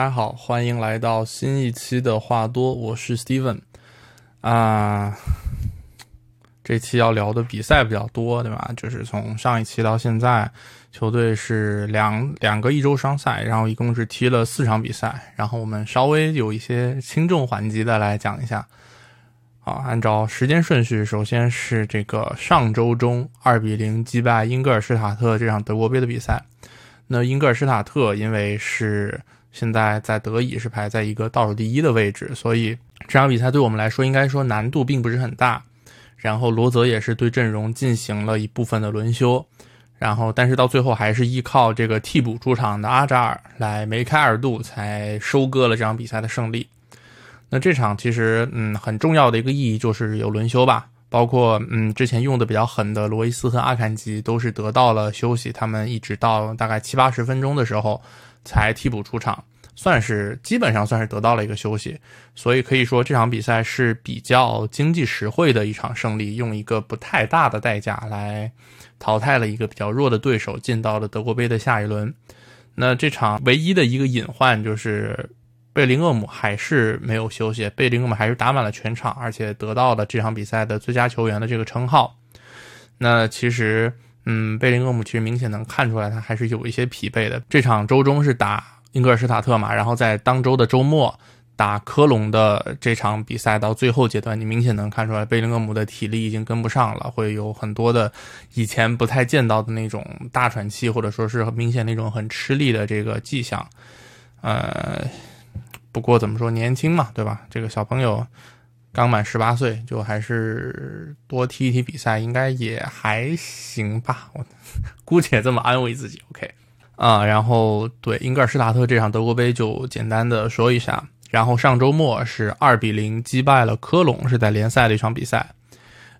大家好，欢迎来到新一期的话多，我是 Steven 啊。这期要聊的比赛比较多，对吧？就是从上一期到现在，球队是两两个一周双赛，然后一共是踢了四场比赛。然后我们稍微有一些轻重缓急的来讲一下。好，按照时间顺序，首先是这个上周中二比零击败英格尔施塔特这场德国杯的比赛。那英格尔施塔特因为是现在在德乙是排在一个倒数第一的位置，所以这场比赛对我们来说应该说难度并不是很大。然后罗泽也是对阵容进行了一部分的轮休，然后但是到最后还是依靠这个替补出场的阿扎尔来梅开二度，才收割了这场比赛的胜利。那这场其实嗯很重要的一个意义就是有轮休吧，包括嗯之前用的比较狠的罗伊斯和阿坎吉都是得到了休息，他们一直到大概七八十分钟的时候才替补出场。算是基本上算是得到了一个休息，所以可以说这场比赛是比较经济实惠的一场胜利，用一个不太大的代价来淘汰了一个比较弱的对手，进到了德国杯的下一轮。那这场唯一的一个隐患就是贝林厄姆还是没有休息，贝林厄姆还是打满了全场，而且得到了这场比赛的最佳球员的这个称号。那其实，嗯，贝林厄姆其实明显能看出来他还是有一些疲惫的。这场周中是打。英格尔施塔特嘛，然后在当周的周末打科隆的这场比赛，到最后阶段，你明显能看出来贝林厄姆的体力已经跟不上了，会有很多的以前不太见到的那种大喘气，或者说是明显那种很吃力的这个迹象。呃，不过怎么说，年轻嘛，对吧？这个小朋友刚满十八岁，就还是多踢一踢比赛，应该也还行吧。我 姑且这么安慰自己。OK。啊，然后对英格尔施塔特这场德国杯就简单的说一下。然后上周末是二比零击败了科隆，是在联赛的一场比赛。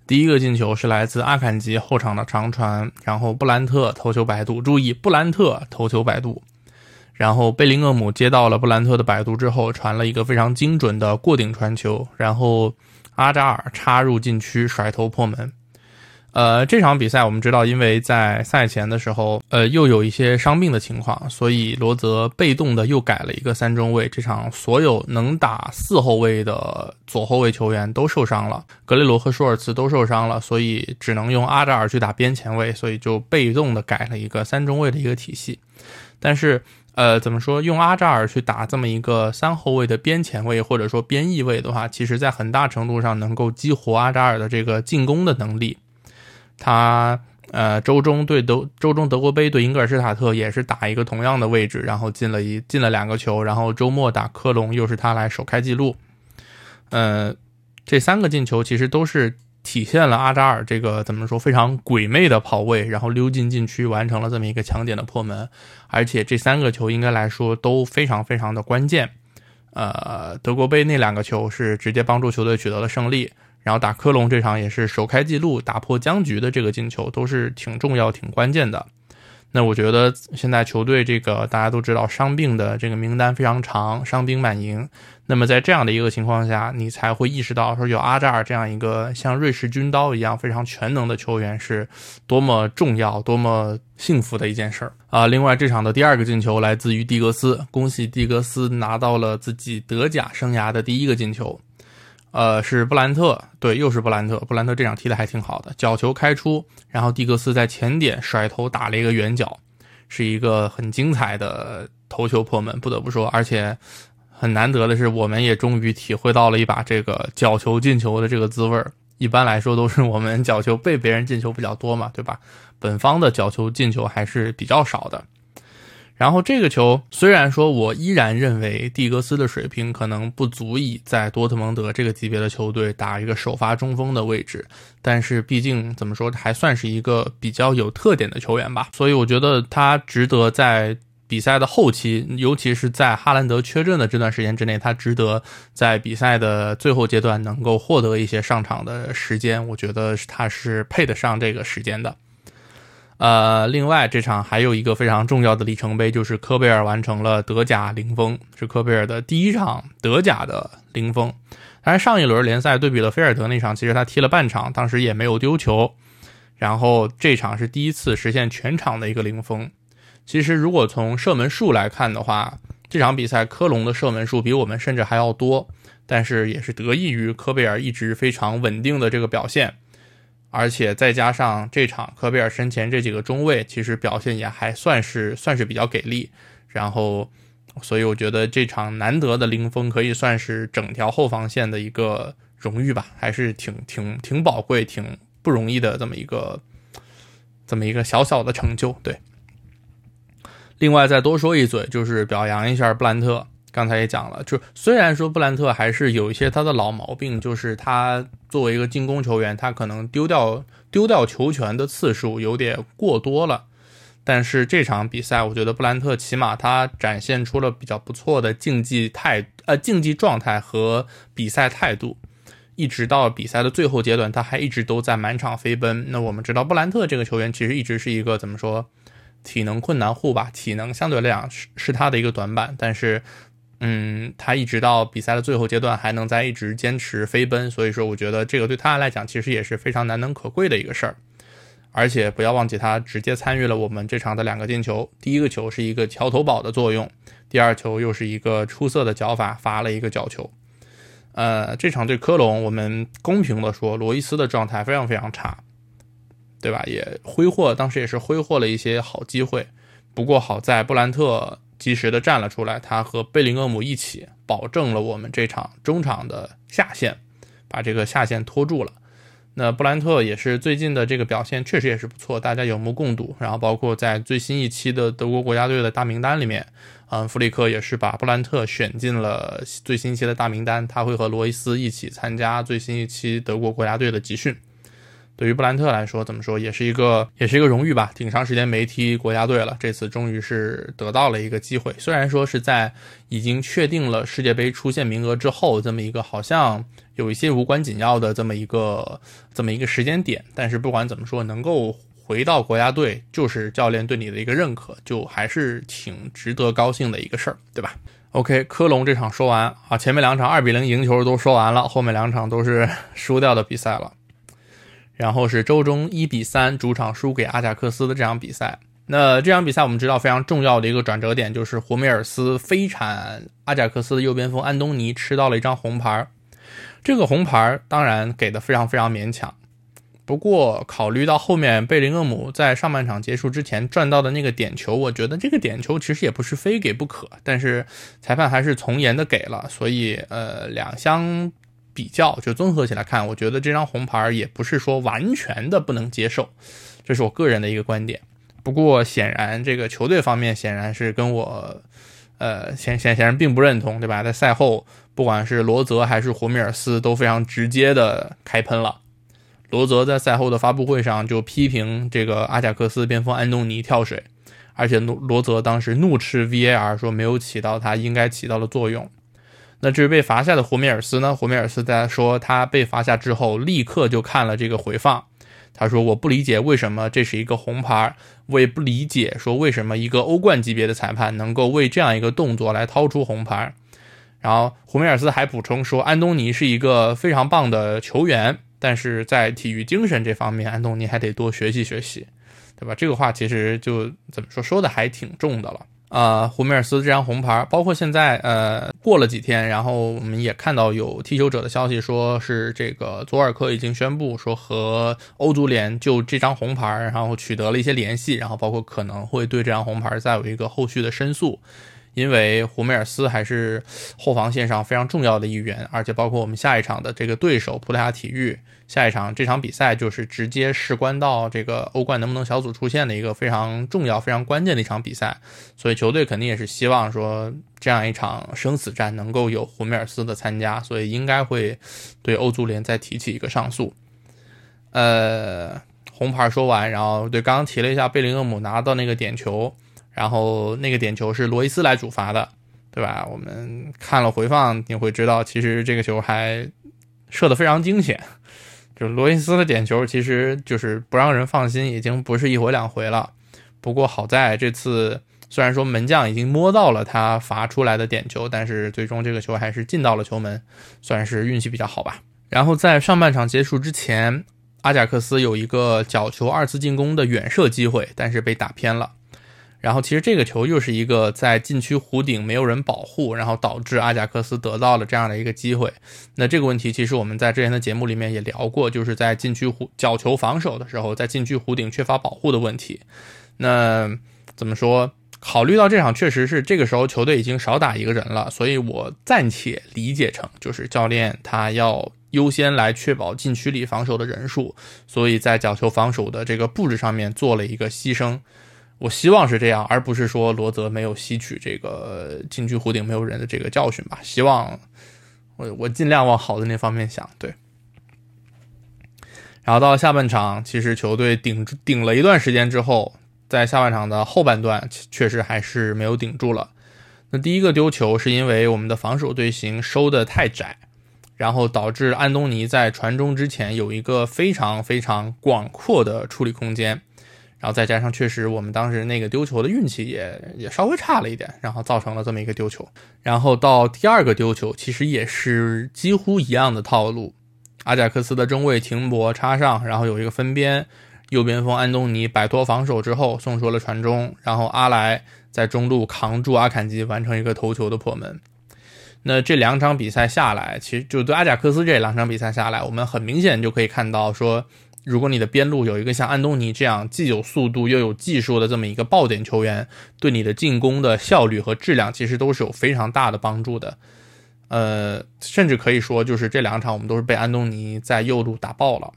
第一个进球是来自阿坎吉后场的长传，然后布兰特头球摆渡，注意布兰特头球摆渡。然后贝林厄姆接到了布兰特的摆渡之后，传了一个非常精准的过顶传球，然后阿扎尔插入禁区甩头破门。呃，这场比赛我们知道，因为在赛前的时候，呃，又有一些伤病的情况，所以罗泽被动的又改了一个三中卫。这场所有能打四后卫的左后卫球员都受伤了，格雷罗和舒尔茨都受伤了，所以只能用阿扎尔去打边前卫，所以就被动的改了一个三中卫的一个体系。但是，呃，怎么说，用阿扎尔去打这么一个三后卫的边前卫或者说边翼位的话，其实在很大程度上能够激活阿扎尔的这个进攻的能力。他呃，周中对德周中德国杯对英格尔施塔特也是打一个同样的位置，然后进了一进了两个球，然后周末打科隆又是他来首开纪录。呃，这三个进球其实都是体现了阿扎尔这个怎么说非常鬼魅的跑位，然后溜进禁区完成了这么一个强点的破门，而且这三个球应该来说都非常非常的关键。呃，德国杯那两个球是直接帮助球队取得了胜利。然后打科隆这场也是首开纪录，打破僵局的这个进球都是挺重要、挺关键的。那我觉得现在球队这个大家都知道伤病的这个名单非常长，伤兵满营。那么在这样的一个情况下，你才会意识到说有阿扎尔这样一个像瑞士军刀一样非常全能的球员是多么重要、多么幸福的一件事儿啊！另外这场的第二个进球来自于蒂格斯，恭喜蒂格斯拿到了自己德甲生涯的第一个进球。呃，是布兰特，对，又是布兰特。布兰特这场踢的还挺好的，角球开出，然后蒂格斯在前点甩头打了一个远角，是一个很精彩的头球破门，不得不说。而且很难得的是，我们也终于体会到了一把这个角球进球的这个滋味。一般来说都是我们角球被别人进球比较多嘛，对吧？本方的角球进球还是比较少的。然后这个球虽然说，我依然认为蒂格斯的水平可能不足以在多特蒙德这个级别的球队打一个首发中锋的位置，但是毕竟怎么说，还算是一个比较有特点的球员吧。所以我觉得他值得在比赛的后期，尤其是在哈兰德缺阵的这段时间之内，他值得在比赛的最后阶段能够获得一些上场的时间。我觉得他是配得上这个时间的。呃，另外这场还有一个非常重要的里程碑，就是科贝尔完成了德甲零封，是科贝尔的第一场德甲的零封。当然，上一轮联赛对比了菲尔德那场，其实他踢了半场，当时也没有丢球。然后这场是第一次实现全场的一个零封。其实如果从射门数来看的话，这场比赛科隆的射门数比我们甚至还要多，但是也是得益于科贝尔一直非常稳定的这个表现，而且再加上这场科贝尔身前这几个中卫其实表现也还算是算是比较给力，然后。所以我觉得这场难得的零封可以算是整条后防线的一个荣誉吧，还是挺挺挺宝贵、挺不容易的这么一个这么一个小小的成就。对，另外再多说一嘴，就是表扬一下布兰特。刚才也讲了，就虽然说布兰特还是有一些他的老毛病，就是他作为一个进攻球员，他可能丢掉丢掉球权的次数有点过多了。但是这场比赛，我觉得布兰特起码他展现出了比较不错的竞技态，呃，竞技状态和比赛态度。一直到比赛的最后阶段，他还一直都在满场飞奔。那我们知道，布兰特这个球员其实一直是一个怎么说，体能困难户吧？体能相对来讲是是他的一个短板。但是，嗯，他一直到比赛的最后阶段还能在一直坚持飞奔，所以说我觉得这个对他来讲其实也是非常难能可贵的一个事儿。而且不要忘记，他直接参与了我们这场的两个进球。第一个球是一个桥头堡的作用，第二球又是一个出色的脚法，罚了一个角球。呃，这场对科隆，我们公平的说，罗伊斯的状态非常非常差，对吧？也挥霍，当时也是挥霍了一些好机会。不过好在布兰特及时的站了出来，他和贝林厄姆一起保证了我们这场中场的下线，把这个下线拖住了。那布兰特也是最近的这个表现确实也是不错，大家有目共睹。然后包括在最新一期的德国国家队的大名单里面，嗯，弗里克也是把布兰特选进了最新一期的大名单，他会和罗伊斯一起参加最新一期德国国家队的集训。对于布兰特来说，怎么说也是一个也是一个荣誉吧。挺长时间没踢国家队了，这次终于是得到了一个机会。虽然说是在已经确定了世界杯出线名额之后，这么一个好像有一些无关紧要的这么一个这么一个时间点，但是不管怎么说，能够回到国家队，就是教练对你的一个认可，就还是挺值得高兴的一个事儿，对吧？OK，科隆这场说完啊，前面两场二比零赢球都说完了，后面两场都是 输掉的比赛了。然后是周中一比三主场输给阿贾克斯的这场比赛。那这场比赛我们知道非常重要的一个转折点就是胡梅尔斯飞铲阿贾克斯的右边锋安东尼吃到了一张红牌。这个红牌当然给的非常非常勉强。不过考虑到后面贝林厄姆在上半场结束之前赚到的那个点球，我觉得这个点球其实也不是非给不可。但是裁判还是从严的给了，所以呃两相。比较就综合起来看，我觉得这张红牌也不是说完全的不能接受，这是我个人的一个观点。不过显然这个球队方面显然是跟我，呃显显显然并不认同，对吧？在赛后，不管是罗泽还是胡米尔斯都非常直接的开喷了。罗泽在赛后的发布会上就批评这个阿贾克斯边锋安东尼跳水，而且罗罗泽当时怒斥 VAR 说没有起到他应该起到的作用。那至于被罚下的胡梅尔斯呢？胡梅尔斯在说他被罚下之后，立刻就看了这个回放。他说：“我不理解为什么这是一个红牌，我也不理解说为什么一个欧冠级别的裁判能够为这样一个动作来掏出红牌。”然后胡梅尔斯还补充说：“安东尼是一个非常棒的球员，但是在体育精神这方面，安东尼还得多学习学习，对吧？”这个话其实就怎么说，说的还挺重的了。呃，胡梅尔斯这张红牌，包括现在，呃，过了几天，然后我们也看到有踢球者的消息，说是这个佐尔科已经宣布说和欧足联就这张红牌，然后取得了一些联系，然后包括可能会对这张红牌再有一个后续的申诉。因为胡梅尔斯还是后防线上非常重要的一员，而且包括我们下一场的这个对手葡萄牙体育，下一场这场比赛就是直接事关到这个欧冠能不能小组出线的一个非常重要、非常关键的一场比赛，所以球队肯定也是希望说这样一场生死战能够有胡梅尔斯的参加，所以应该会对欧足联再提起一个上诉。呃，红牌说完，然后对刚刚提了一下贝林厄姆拿到那个点球。然后那个点球是罗伊斯来主罚的，对吧？我们看了回放，你会知道，其实这个球还射得非常惊险。就罗伊斯的点球，其实就是不让人放心，已经不是一回两回了。不过好在这次，虽然说门将已经摸到了他罚出来的点球，但是最终这个球还是进到了球门，算是运气比较好吧。然后在上半场结束之前，阿贾克斯有一个角球二次进攻的远射机会，但是被打偏了。然后其实这个球又是一个在禁区弧顶没有人保护，然后导致阿贾克斯得到了这样的一个机会。那这个问题其实我们在之前的节目里面也聊过，就是在禁区弧角球防守的时候，在禁区弧顶缺乏保护的问题。那怎么说？考虑到这场确实是这个时候球队已经少打一个人了，所以我暂且理解成就是教练他要优先来确保禁区里防守的人数，所以在角球防守的这个布置上面做了一个牺牲。我希望是这样，而不是说罗泽没有吸取这个禁区弧顶没有人的这个教训吧。希望我我尽量往好的那方面想。对。然后到了下半场，其实球队顶顶了一段时间之后，在下半场的后半段确实还是没有顶住了。那第一个丢球是因为我们的防守队形收的太窄，然后导致安东尼在传中之前有一个非常非常广阔的处理空间。然后再加上，确实我们当时那个丢球的运气也也稍微差了一点，然后造成了这么一个丢球。然后到第二个丢球，其实也是几乎一样的套路。阿贾克斯的中卫停泊插上，然后有一个分边，右边锋安东尼摆脱防守之后送出了传中，然后阿莱在中路扛住阿坎吉，完成一个头球的破门。那这两场比赛下来，其实就对阿贾克斯这两场比赛下来，我们很明显就可以看到说。如果你的边路有一个像安东尼这样既有速度又有技术的这么一个爆点球员，对你的进攻的效率和质量其实都是有非常大的帮助的。呃，甚至可以说，就是这两场我们都是被安东尼在右路打爆了。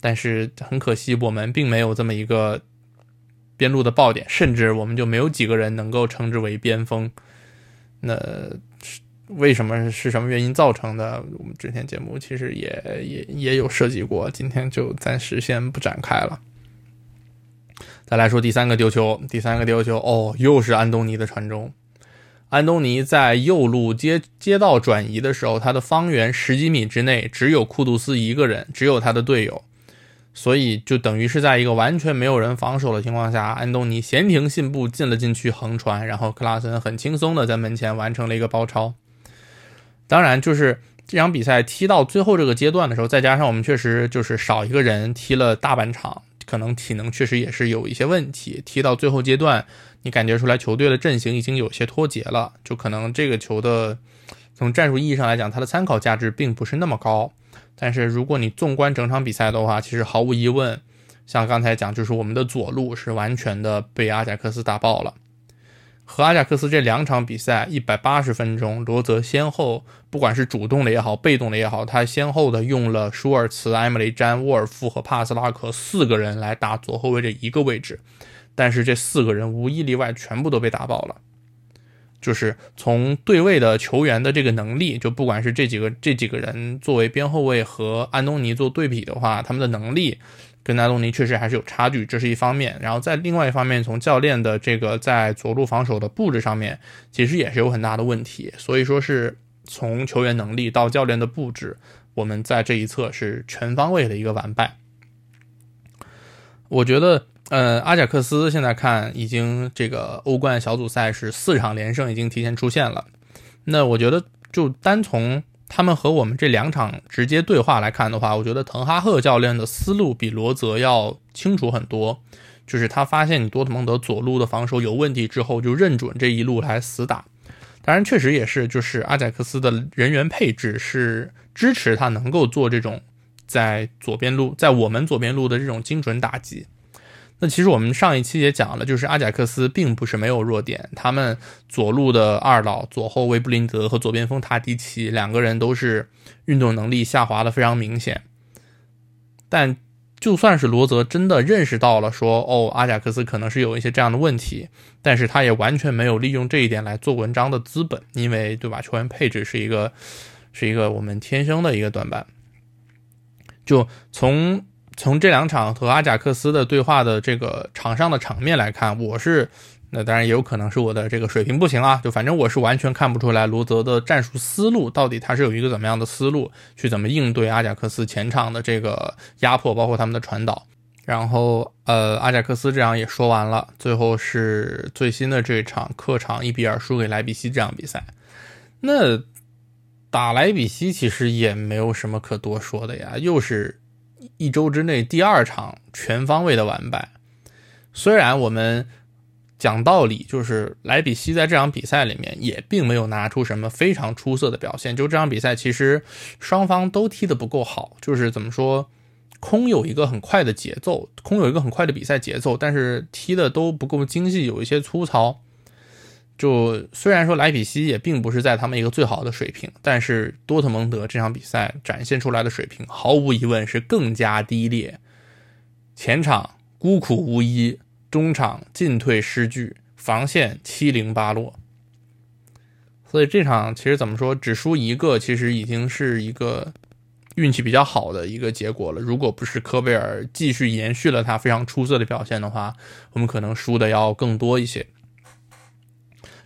但是很可惜，我们并没有这么一个边路的爆点，甚至我们就没有几个人能够称之为边锋。那。为什么是什么原因造成的？我们之前节目其实也也也有涉及过，今天就暂时先不展开了。再来说第三个丢球，第三个丢球哦，又是安东尼的传中。安东尼在右路接接到转移的时候，他的方圆十几米之内只有库杜斯一个人，只有他的队友，所以就等于是在一个完全没有人防守的情况下，安东尼闲庭信步进了禁区横传，然后克拉森很轻松的在门前完成了一个包抄。当然，就是这场比赛踢到最后这个阶段的时候，再加上我们确实就是少一个人踢了大半场，可能体能确实也是有一些问题。踢到最后阶段，你感觉出来球队的阵型已经有些脱节了，就可能这个球的从战术意义上来讲，它的参考价值并不是那么高。但是如果你纵观整场比赛的话，其实毫无疑问，像刚才讲，就是我们的左路是完全的被阿贾克斯打爆了。和阿贾克斯这两场比赛一百八十分钟，罗泽先后不管是主动的也好，被动的也好，他先后的用了舒尔茨、埃姆雷詹、沃尔夫和帕斯拉克四个人来打左后卫这一个位置，但是这四个人无一例外全部都被打爆了。就是从对位的球员的这个能力，就不管是这几个这几个人作为边后卫和安东尼做对比的话，他们的能力。跟安东尼确实还是有差距，这是一方面。然后在另外一方面，从教练的这个在左路防守的布置上面，其实也是有很大的问题。所以说是从球员能力到教练的布置，我们在这一侧是全方位的一个完败。我觉得，呃，阿贾克斯现在看已经这个欧冠小组赛是四场连胜已经提前出现了。那我觉得就单从。他们和我们这两场直接对话来看的话，我觉得滕哈赫教练的思路比罗泽要清楚很多。就是他发现你多特蒙德左路的防守有问题之后，就认准这一路来死打。当然，确实也是，就是阿贾克斯的人员配置是支持他能够做这种在左边路，在我们左边路的这种精准打击。那其实我们上一期也讲了，就是阿贾克斯并不是没有弱点，他们左路的二老左后卫布林德和左边锋塔迪奇两个人都是运动能力下滑的非常明显。但就算是罗泽真的认识到了说，哦，阿贾克斯可能是有一些这样的问题，但是他也完全没有利用这一点来做文章的资本，因为对吧？球员配置是一个是一个我们天生的一个短板，就从。从这两场和阿贾克斯的对话的这个场上的场面来看，我是那当然也有可能是我的这个水平不行啊，就反正我是完全看不出来罗泽的战术思路到底他是有一个怎么样的思路去怎么应对阿贾克斯前场的这个压迫，包括他们的传导。然后呃，阿贾克斯这样也说完了，最后是最新的这场客场一比二输给莱比锡这场比赛。那打莱比锡其实也没有什么可多说的呀，又是。一周之内第二场全方位的完败，虽然我们讲道理，就是莱比锡在这场比赛里面也并没有拿出什么非常出色的表现。就这场比赛，其实双方都踢得不够好，就是怎么说，空有一个很快的节奏，空有一个很快的比赛节奏，但是踢的都不够精细，有一些粗糙。就虽然说莱比锡也并不是在他们一个最好的水平，但是多特蒙德这场比赛展现出来的水平，毫无疑问是更加低劣。前场孤苦无依，中场进退失据，防线七零八落。所以这场其实怎么说，只输一个，其实已经是一个运气比较好的一个结果了。如果不是科贝尔继续延续了他非常出色的表现的话，我们可能输的要更多一些。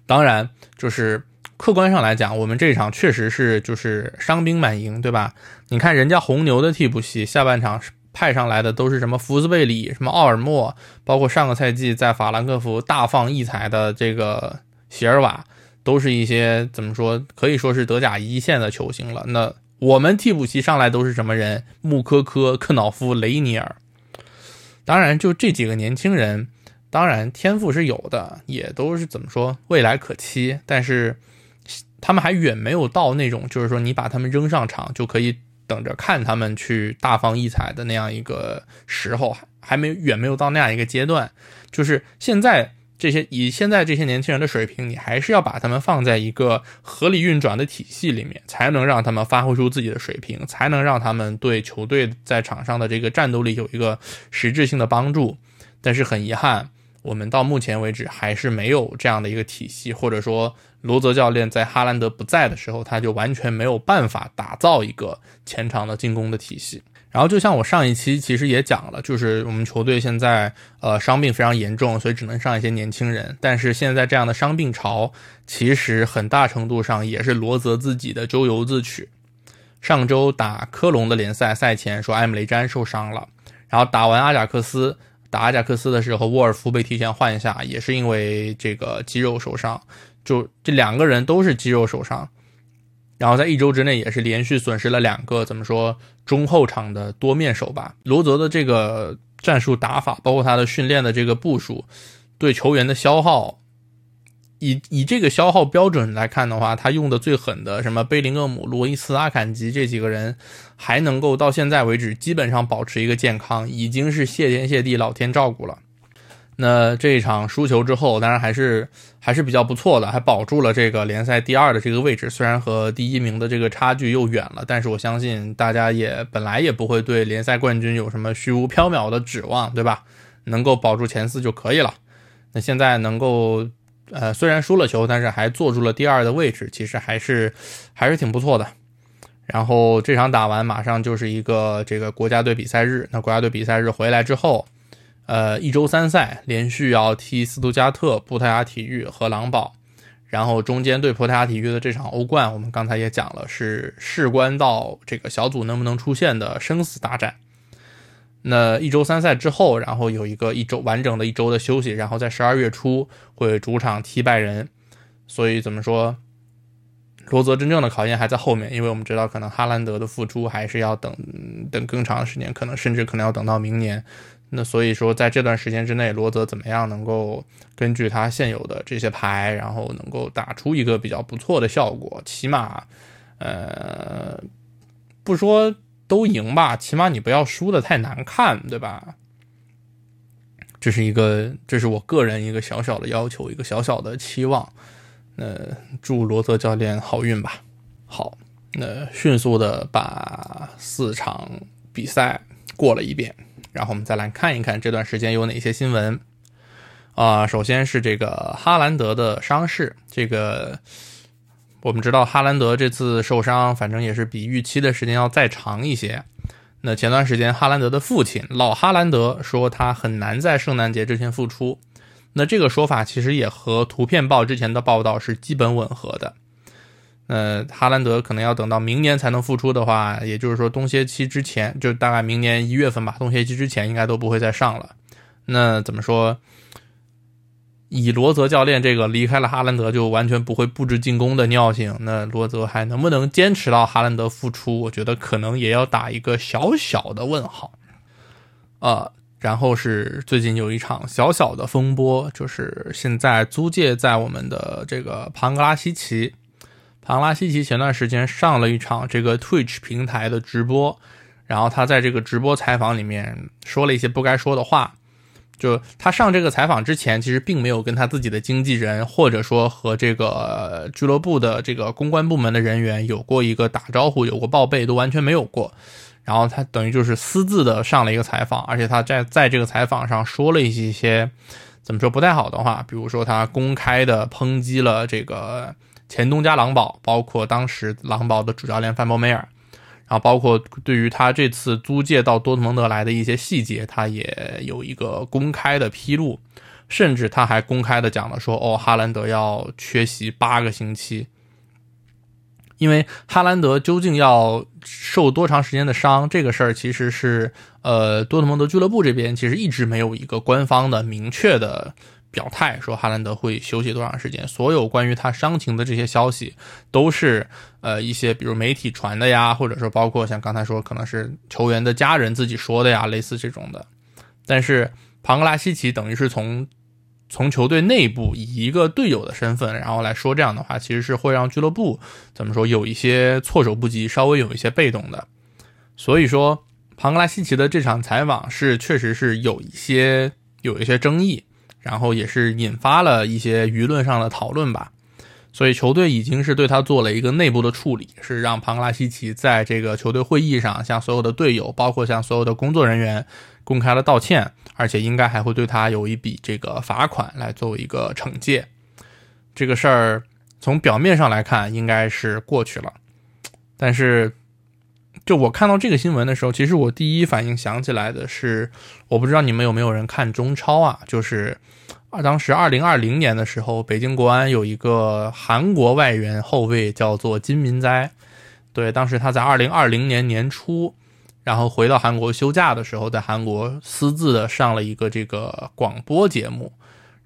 当然，就是客观上来讲，我们这场确实是就是伤兵满营，对吧？你看人家红牛的替补席，下半场派上来的都是什么福斯贝里、什么奥尔莫，包括上个赛季在法兰克福大放异彩的这个席尔瓦，都是一些怎么说，可以说是德甲一线的球星了。那我们替补席上来都是什么人？穆科科、克瑙夫、雷尼尔。当然，就这几个年轻人。当然，天赋是有的，也都是怎么说，未来可期。但是，他们还远没有到那种，就是说你把他们扔上场就可以等着看他们去大放异彩的那样一个时候，还没远没有到那样一个阶段。就是现在这些以现在这些年轻人的水平，你还是要把他们放在一个合理运转的体系里面，才能让他们发挥出自己的水平，才能让他们对球队在场上的这个战斗力有一个实质性的帮助。但是很遗憾。我们到目前为止还是没有这样的一个体系，或者说罗泽教练在哈兰德不在的时候，他就完全没有办法打造一个前场的进攻的体系。然后就像我上一期其实也讲了，就是我们球队现在呃伤病非常严重，所以只能上一些年轻人。但是现在这样的伤病潮，其实很大程度上也是罗泽自己的咎由自取。上周打科隆的联赛赛前说埃姆雷詹受伤了，然后打完阿贾克斯。打阿贾克斯的时候，沃尔夫被提前换下，也是因为这个肌肉受伤。就这两个人都是肌肉受伤，然后在一周之内也是连续损失了两个，怎么说中后场的多面手吧。罗泽的这个战术打法，包括他的训练的这个部署，对球员的消耗。以以这个消耗标准来看的话，他用的最狠的什么贝林厄姆、罗伊斯、阿坎吉这几个人，还能够到现在为止基本上保持一个健康，已经是谢天谢地老天照顾了。那这一场输球之后，当然还是还是比较不错的，还保住了这个联赛第二的这个位置。虽然和第一名的这个差距又远了，但是我相信大家也本来也不会对联赛冠军有什么虚无缥缈的指望，对吧？能够保住前四就可以了。那现在能够。呃，虽然输了球，但是还坐住了第二的位置，其实还是还是挺不错的。然后这场打完，马上就是一个这个国家队比赛日。那国家队比赛日回来之后，呃，一周三赛，连续要踢斯图加特、葡萄牙体育和狼堡，然后中间对葡萄牙体育的这场欧冠，我们刚才也讲了，是事关到这个小组能不能出线的生死大战。那一周三赛之后，然后有一个一周完整的一周的休息，然后在十二月初会主场踢拜仁。所以怎么说，罗泽真正的考验还在后面，因为我们知道可能哈兰德的复出还是要等等更长的时间，可能甚至可能要等到明年。那所以说，在这段时间之内，罗泽怎么样能够根据他现有的这些牌，然后能够打出一个比较不错的效果，起码，呃，不说。都赢吧，起码你不要输的太难看，对吧？这是一个，这是我个人一个小小的要求，一个小小的期望。那祝罗泽教练好运吧。好，那迅速的把四场比赛过了一遍，然后我们再来看一看这段时间有哪些新闻。啊，首先是这个哈兰德的伤势，这个。我们知道哈兰德这次受伤，反正也是比预期的时间要再长一些。那前段时间哈兰德的父亲老哈兰德说他很难在圣诞节之前复出，那这个说法其实也和图片报之前的报道是基本吻合的。呃，哈兰德可能要等到明年才能复出的话，也就是说冬歇期之前，就大概明年一月份吧，冬歇期之前应该都不会再上了。那怎么说？以罗泽教练这个离开了哈兰德就完全不会布置进攻的尿性，那罗泽还能不能坚持到哈兰德复出？我觉得可能也要打一个小小的问号。啊，然后是最近有一场小小的风波，就是现在租借在我们的这个庞格拉西奇。庞拉西奇前段时间上了一场这个 Twitch 平台的直播，然后他在这个直播采访里面说了一些不该说的话。就他上这个采访之前，其实并没有跟他自己的经纪人，或者说和这个俱乐部的这个公关部门的人员有过一个打招呼，有过报备，都完全没有过。然后他等于就是私自的上了一个采访，而且他在在这个采访上说了一些些怎么说不太好的话，比如说他公开的抨击了这个前东家狼堡，包括当时狼堡的主教练范博梅尔。然后包括对于他这次租借到多特蒙德来的一些细节，他也有一个公开的披露，甚至他还公开的讲了说，哦，哈兰德要缺席八个星期，因为哈兰德究竟要受多长时间的伤，这个事儿其实是呃多特蒙德俱乐部这边其实一直没有一个官方的明确的。表态说哈兰德会休息多长时间？所有关于他伤情的这些消息，都是呃一些比如媒体传的呀，或者说包括像刚才说可能是球员的家人自己说的呀，类似这种的。但是庞格拉西奇等于是从从球队内部以一个队友的身份，然后来说这样的话，其实是会让俱乐部怎么说有一些措手不及，稍微有一些被动的。所以说庞格拉西奇的这场采访是确实是有一些有一些争议。然后也是引发了一些舆论上的讨论吧，所以球队已经是对他做了一个内部的处理，是让庞格拉西奇在这个球队会议上向所有的队友，包括向所有的工作人员公开了道歉，而且应该还会对他有一笔这个罚款来作为一个惩戒。这个事儿从表面上来看应该是过去了，但是。就我看到这个新闻的时候，其实我第一反应想起来的是，我不知道你们有没有人看中超啊？就是，当时二零二零年的时候，北京国安有一个韩国外援后卫叫做金民哉，对，当时他在二零二零年年初，然后回到韩国休假的时候，在韩国私自的上了一个这个广播节目，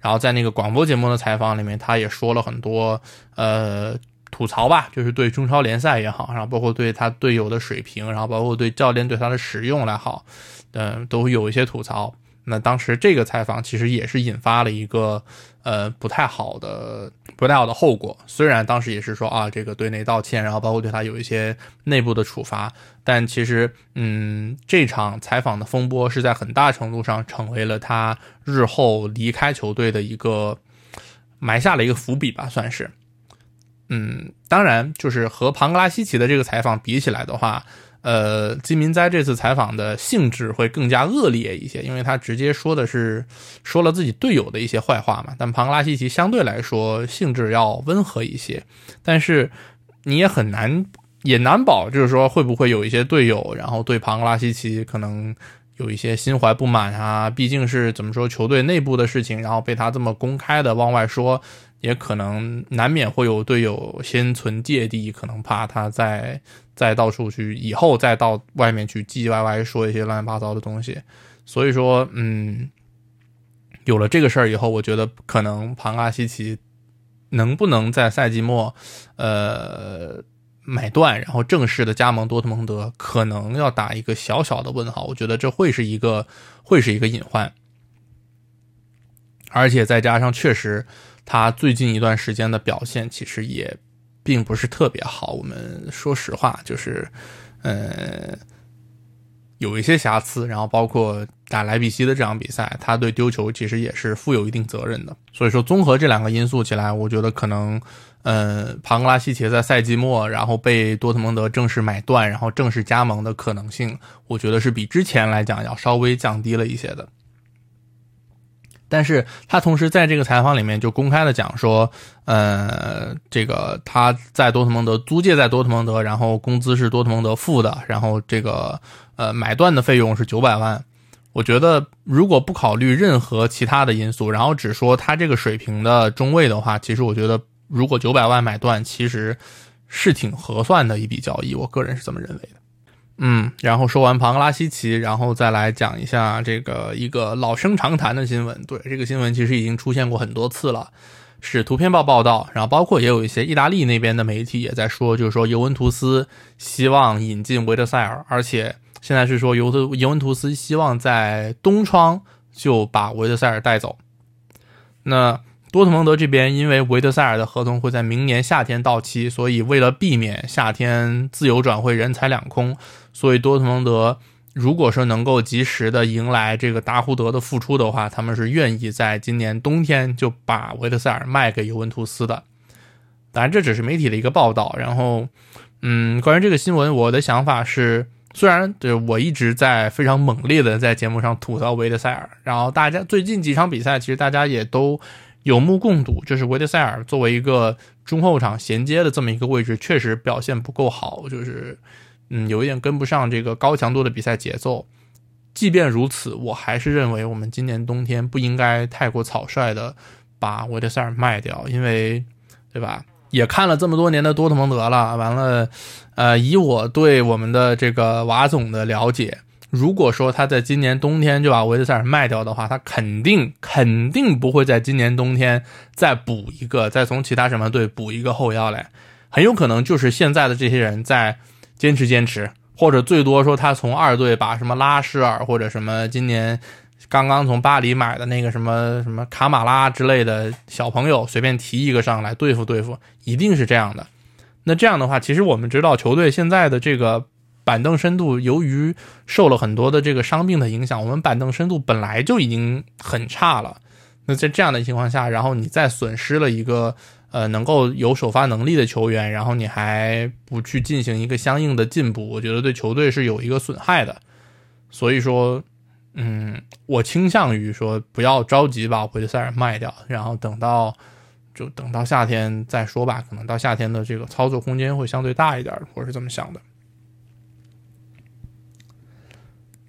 然后在那个广播节目的采访里面，他也说了很多，呃。吐槽吧，就是对中超联赛也好，然后包括对他队友的水平，然后包括对教练对他的使用来好，嗯，都有一些吐槽。那当时这个采访其实也是引发了一个呃不太好的、不太好的后果。虽然当时也是说啊，这个队内道歉，然后包括对他有一些内部的处罚，但其实嗯，这场采访的风波是在很大程度上成为了他日后离开球队的一个埋下了一个伏笔吧，算是。嗯，当然，就是和庞格拉西奇的这个采访比起来的话，呃，金民哉这次采访的性质会更加恶劣一些，因为他直接说的是说了自己队友的一些坏话嘛。但庞格拉西奇相对来说性质要温和一些，但是你也很难也难保，就是说会不会有一些队友，然后对庞格拉西奇可能有一些心怀不满啊？毕竟是怎么说球队内部的事情，然后被他这么公开的往外说。也可能难免会有队友心存芥蒂，可能怕他再再到处去，以后再到外面去唧唧歪歪说一些乱七八糟的东西。所以说，嗯，有了这个事儿以后，我觉得可能庞阿西奇能不能在赛季末，呃，买断，然后正式的加盟多特蒙德，可能要打一个小小的问号。我觉得这会是一个会是一个隐患，而且再加上确实。他最近一段时间的表现其实也并不是特别好。我们说实话，就是，呃，有一些瑕疵。然后包括打莱比锡的这场比赛，他对丢球其实也是负有一定责任的。所以说，综合这两个因素起来，我觉得可能，呃，庞格拉西奇在赛季末，然后被多特蒙德正式买断，然后正式加盟的可能性，我觉得是比之前来讲要稍微降低了一些的。但是他同时在这个采访里面就公开的讲说，呃，这个他在多特蒙德租借在多特蒙德，然后工资是多特蒙德付的，然后这个呃买断的费用是九百万。我觉得如果不考虑任何其他的因素，然后只说他这个水平的中卫的话，其实我觉得如果九百万买断，其实是挺合算的一笔交易。我个人是这么认为的。嗯，然后说完庞格拉西奇，然后再来讲一下这个一个老生常谈的新闻。对，这个新闻其实已经出现过很多次了，是图片报报道，然后包括也有一些意大利那边的媒体也在说，就是说尤文图斯希望引进维德塞尔，而且现在是说尤特尤文图斯希望在冬窗就把维德塞尔带走。那多特蒙德这边因为维德塞尔的合同会在明年夏天到期，所以为了避免夏天自由转会人财两空，所以多特蒙德如果说能够及时的迎来这个达胡德的复出的话，他们是愿意在今年冬天就把维德塞尔卖给尤文图斯的。当然这只是媒体的一个报道。然后，嗯，关于这个新闻，我的想法是，虽然对我一直在非常猛烈的在节目上吐槽维德塞尔，然后大家最近几场比赛其实大家也都。有目共睹，就是维德塞尔作为一个中后场衔接的这么一个位置，确实表现不够好，就是嗯，有一点跟不上这个高强度的比赛节奏。即便如此，我还是认为我们今年冬天不应该太过草率的把维德塞尔卖掉，因为对吧？也看了这么多年的多特蒙德了，完了，呃，以我对我们的这个瓦总的了解。如果说他在今年冬天就把维德塞尔卖掉的话，他肯定肯定不会在今年冬天再补一个，再从其他什么队补一个后腰来，很有可能就是现在的这些人在坚持坚持，或者最多说他从二队把什么拉什尔或者什么今年刚刚从巴黎买的那个什么什么卡马拉之类的小朋友随便提一个上来对付对付，一定是这样的。那这样的话，其实我们知道球队现在的这个。板凳深度由于受了很多的这个伤病的影响，我们板凳深度本来就已经很差了。那在这样的情况下，然后你再损失了一个呃能够有首发能力的球员，然后你还不去进行一个相应的进步，我觉得对球队是有一个损害的。所以说，嗯，我倾向于说不要着急把维德塞尔卖掉，然后等到就等到夏天再说吧。可能到夏天的这个操作空间会相对大一点，我是这么想的。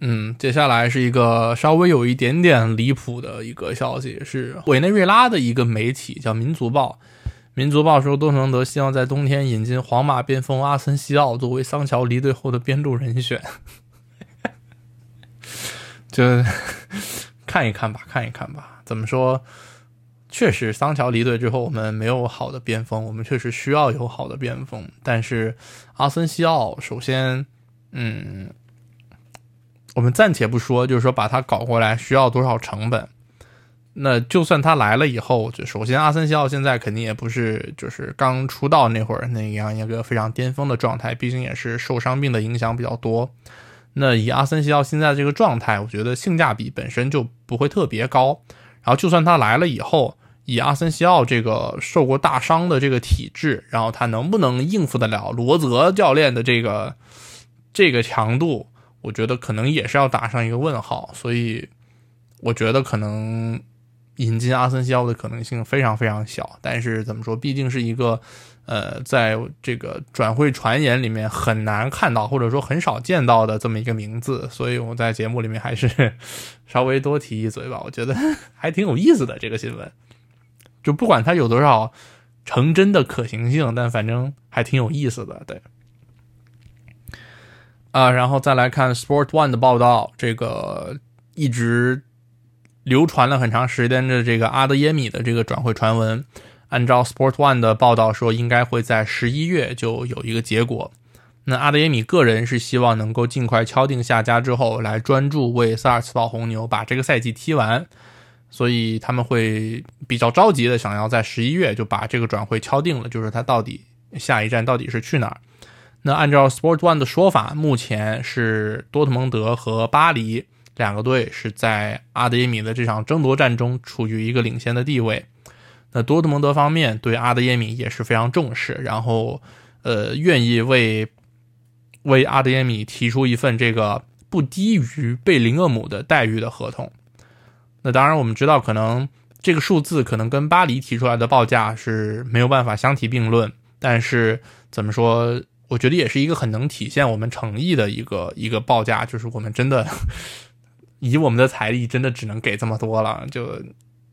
嗯，接下来是一个稍微有一点点离谱的一个消息，是委内瑞拉的一个媒体叫《民族报》。《民族报》说，多特蒙德希望在冬天引进皇马边锋阿森西奥作为桑乔离队后的边路人选。就看一看吧，看一看吧。怎么说？确实，桑乔离队之后，我们没有好的边锋，我们确实需要有好的边锋。但是阿森西奥，首先，嗯。我们暂且不说，就是说把他搞过来需要多少成本。那就算他来了以后，就首先阿森西奥现在肯定也不是就是刚出道那会儿那样一个非常巅峰的状态，毕竟也是受伤病的影响比较多。那以阿森西奥现在这个状态，我觉得性价比本身就不会特别高。然后就算他来了以后，以阿森西奥这个受过大伤的这个体质，然后他能不能应付得了罗泽教练的这个这个强度？我觉得可能也是要打上一个问号，所以我觉得可能引进阿森西奥的可能性非常非常小。但是怎么说，毕竟是一个呃，在这个转会传言里面很难看到或者说很少见到的这么一个名字，所以我在节目里面还是 稍微多提一嘴吧。我觉得 还挺有意思的这个新闻，就不管它有多少成真的可行性，但反正还挺有意思的，对。啊，然后再来看 Sport One 的报道，这个一直流传了很长时间的这个阿德耶米的这个转会传闻，按照 Sport One 的报道说，应该会在十一月就有一个结果。那阿德耶米个人是希望能够尽快敲定下家之后，来专注为萨尔茨堡红牛把这个赛季踢完，所以他们会比较着急的想要在十一月就把这个转会敲定了，就是他到底下一站到底是去哪儿。那按照 Sport One 的说法，目前是多特蒙德和巴黎两个队是在阿德耶米的这场争夺战中处于一个领先的地位。那多特蒙德方面对阿德耶米也是非常重视，然后呃愿意为为阿德耶米提出一份这个不低于贝林厄姆的待遇的合同。那当然我们知道，可能这个数字可能跟巴黎提出来的报价是没有办法相提并论，但是怎么说？我觉得也是一个很能体现我们诚意的一个一个报价，就是我们真的以我们的财力，真的只能给这么多了，就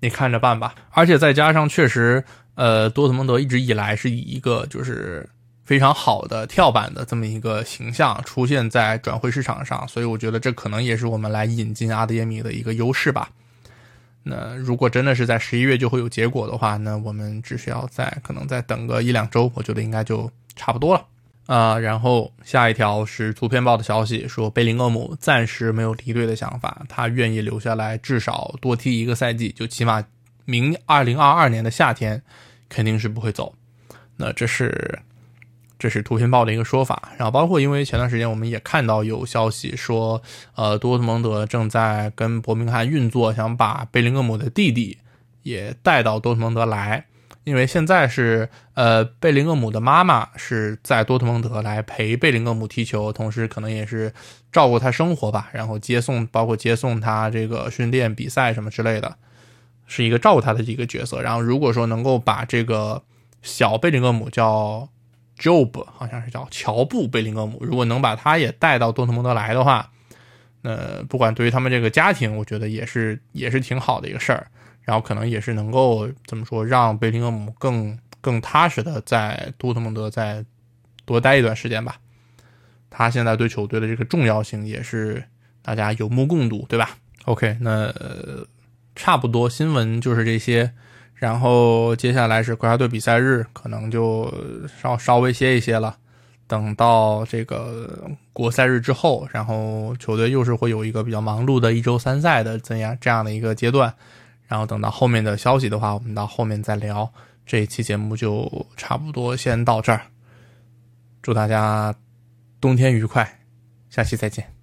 你看着办吧。而且再加上，确实，呃，多特蒙德一直以来是以一个就是非常好的跳板的这么一个形象出现在转会市场上，所以我觉得这可能也是我们来引进阿德耶米的一个优势吧。那如果真的是在十一月就会有结果的话，那我们只需要再可能再等个一两周，我觉得应该就差不多了。啊，然后下一条是图片报的消息，说贝林厄姆暂时没有离队的想法，他愿意留下来至少多踢一个赛季，就起码明二零二二年的夏天肯定是不会走。那这是这是图片报的一个说法。然后包括因为前段时间我们也看到有消息说，呃，多特蒙德正在跟伯明翰运作，想把贝林厄姆的弟弟也带到多特蒙德来。因为现在是，呃，贝林厄姆的妈妈是在多特蒙德来陪贝林厄姆踢球，同时可能也是照顾他生活吧，然后接送，包括接送他这个训练、比赛什么之类的，是一个照顾他的一个角色。然后如果说能够把这个小贝林厄姆叫 Job，好像是叫乔布贝林厄姆，如果能把他也带到多特蒙德来的话，那不管对于他们这个家庭，我觉得也是也是挺好的一个事儿。然后可能也是能够怎么说，让贝林厄姆更更踏实的在多特蒙德再多待一段时间吧。他现在对球队的这个重要性也是大家有目共睹，对吧？OK，那差不多新闻就是这些。然后接下来是国家队比赛日，可能就稍稍微歇一歇了。等到这个国赛日之后，然后球队又是会有一个比较忙碌的一周三赛的怎样这样的一个阶段。然后等到后面的消息的话，我们到后面再聊。这一期节目就差不多先到这儿，祝大家冬天愉快，下期再见。